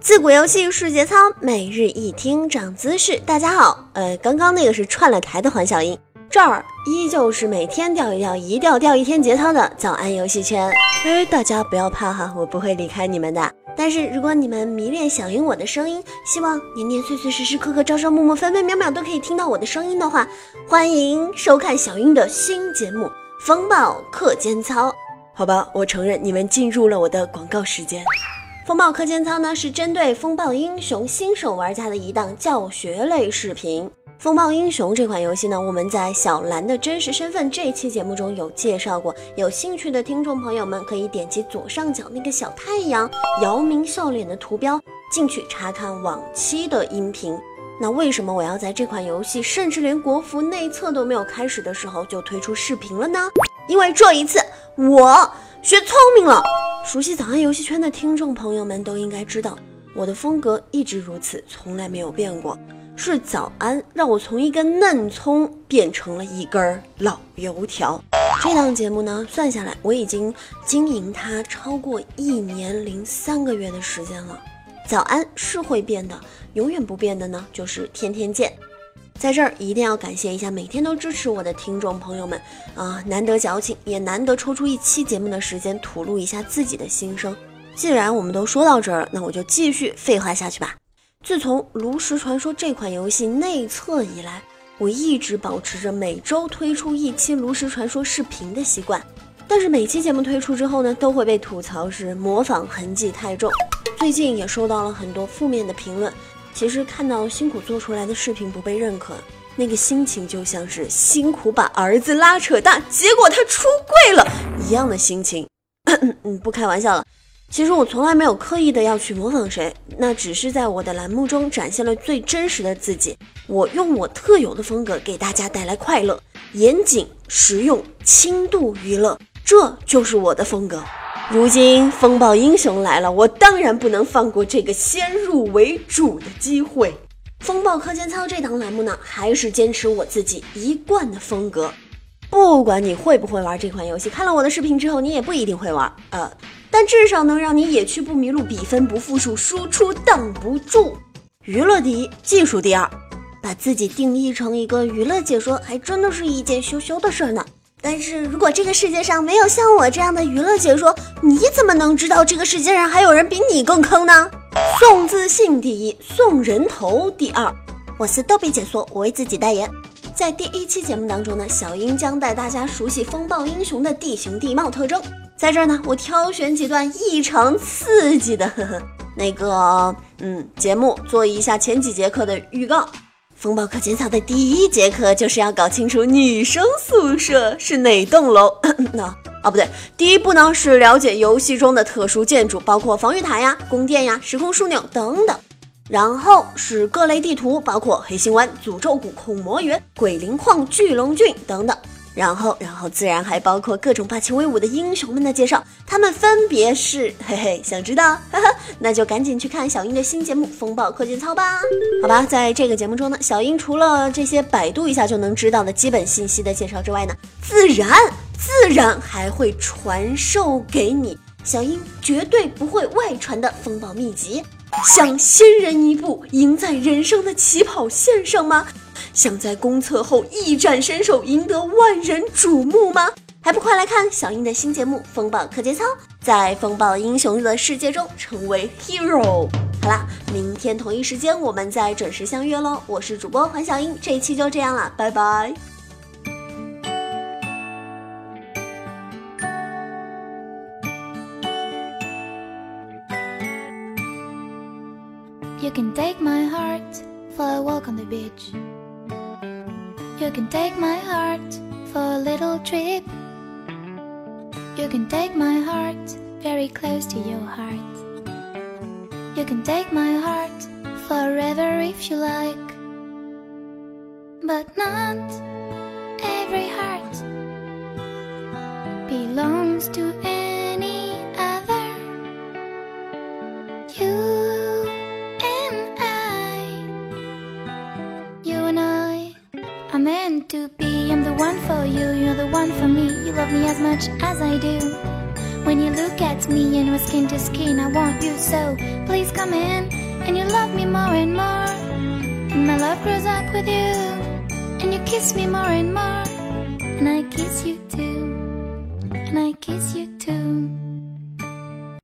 自古游戏是节操，每日一听长姿势。大家好，呃，刚刚那个是串了台的黄小英，这儿依旧是每天掉一掉，一掉掉一天节操的早安游戏圈。哎，大家不要怕哈，我不会离开你们的。但是如果你们迷恋小英我的声音，希望年年岁岁时时刻刻朝朝暮暮分分秒秒都可以听到我的声音的话，欢迎收看小英的新节目《风暴课间操》。好吧，我承认你们进入了我的广告时间。风暴课间操呢，是针对风暴英雄新手玩家的一档教学类视频。风暴英雄这款游戏呢，我们在小蓝的真实身份这一期节目中有介绍过，有兴趣的听众朋友们可以点击左上角那个小太阳，姚明笑脸的图标进去查看往期的音频。那为什么我要在这款游戏甚至连国服内测都没有开始的时候就推出视频了呢？因为这一次我。学聪明了，熟悉早安游戏圈的听众朋友们都应该知道，我的风格一直如此，从来没有变过。是早安让我从一根嫩葱变成了一根老油条。这档节目呢，算下来我已经经营它超过一年零三个月的时间了。早安是会变的，永远不变的呢，就是天天见。在这儿一定要感谢一下每天都支持我的听众朋友们啊，难得矫情，也难得抽出一期节目的时间吐露一下自己的心声。既然我们都说到这儿了，那我就继续废话下去吧。自从《炉石传说》这款游戏内测以来，我一直保持着每周推出一期《炉石传说》视频的习惯。但是每期节目推出之后呢，都会被吐槽是模仿痕迹太重。最近也收到了很多负面的评论。其实看到辛苦做出来的视频不被认可，那个心情就像是辛苦把儿子拉扯大，结果他出柜了一样的心情。嗯，不开玩笑了。其实我从来没有刻意的要去模仿谁，那只是在我的栏目中展现了最真实的自己。我用我特有的风格给大家带来快乐、严谨、实用、轻度娱乐，这就是我的风格。如今风暴英雄来了，我当然不能放过这个先入为主的机会。风暴课间操这档栏目呢，还是坚持我自己一贯的风格。不管你会不会玩这款游戏，看了我的视频之后，你也不一定会玩，呃，但至少能让你野区不迷路，比分不负数，输出挡不住。娱乐第一，技术第二，把自己定义成一个娱乐解说，还真的是一件羞羞的事呢。但是如果这个世界上没有像我这样的娱乐解说，你怎么能知道这个世界上还有人比你更坑呢？送自信第一，送人头第二。我是逗比解说，我为自己代言。在第一期节目当中呢，小英将带大家熟悉风暴英雄的地形地貌特征。在这儿呢，我挑选几段异常刺激的呵呵那个嗯节目，做一下前几节课的预告。风暴课间操的第一节课就是要搞清楚女生宿舍是哪栋楼。那哦不对，第一步呢是了解游戏中的特殊建筑，包括防御塔呀、宫殿呀、时空枢纽等等。然后是各类地图，包括黑心湾、诅咒谷、恐魔园、鬼灵矿、巨龙郡等等。然后，然后自然还包括各种霸气威武的英雄们的介绍，他们分别是，嘿嘿，想知道？哈哈，那就赶紧去看小英的新节目《风暴课间操》吧。好吧，在这个节目中呢，小英除了这些百度一下就能知道的基本信息的介绍之外呢，自然自然还会传授给你小英绝对不会外传的风暴秘籍。想先人一步赢在人生的起跑线上吗？想在公测后一展身手，赢得万人瞩目吗？还不快来看小英的新节目《风暴课间操》，在风暴英雄的世界中成为 hero。好啦，明天同一时间我们再准时相约喽！我是主播黄小英，这一期就这样了，拜拜。You can take my heart for a walk on the beach. You can take my heart for a little trip. You can take my heart very close to your heart. You can take my heart forever if you like. But not every heart belongs to any other. You and I'm meant to be, I'm the one for you, you're the love me as much as I do. When you look at me and we're skin to skin, I want you so. Please come in and you love me more and more. And my love grows up with you. And you kiss me more and more. And I kiss you too. And I kiss you too.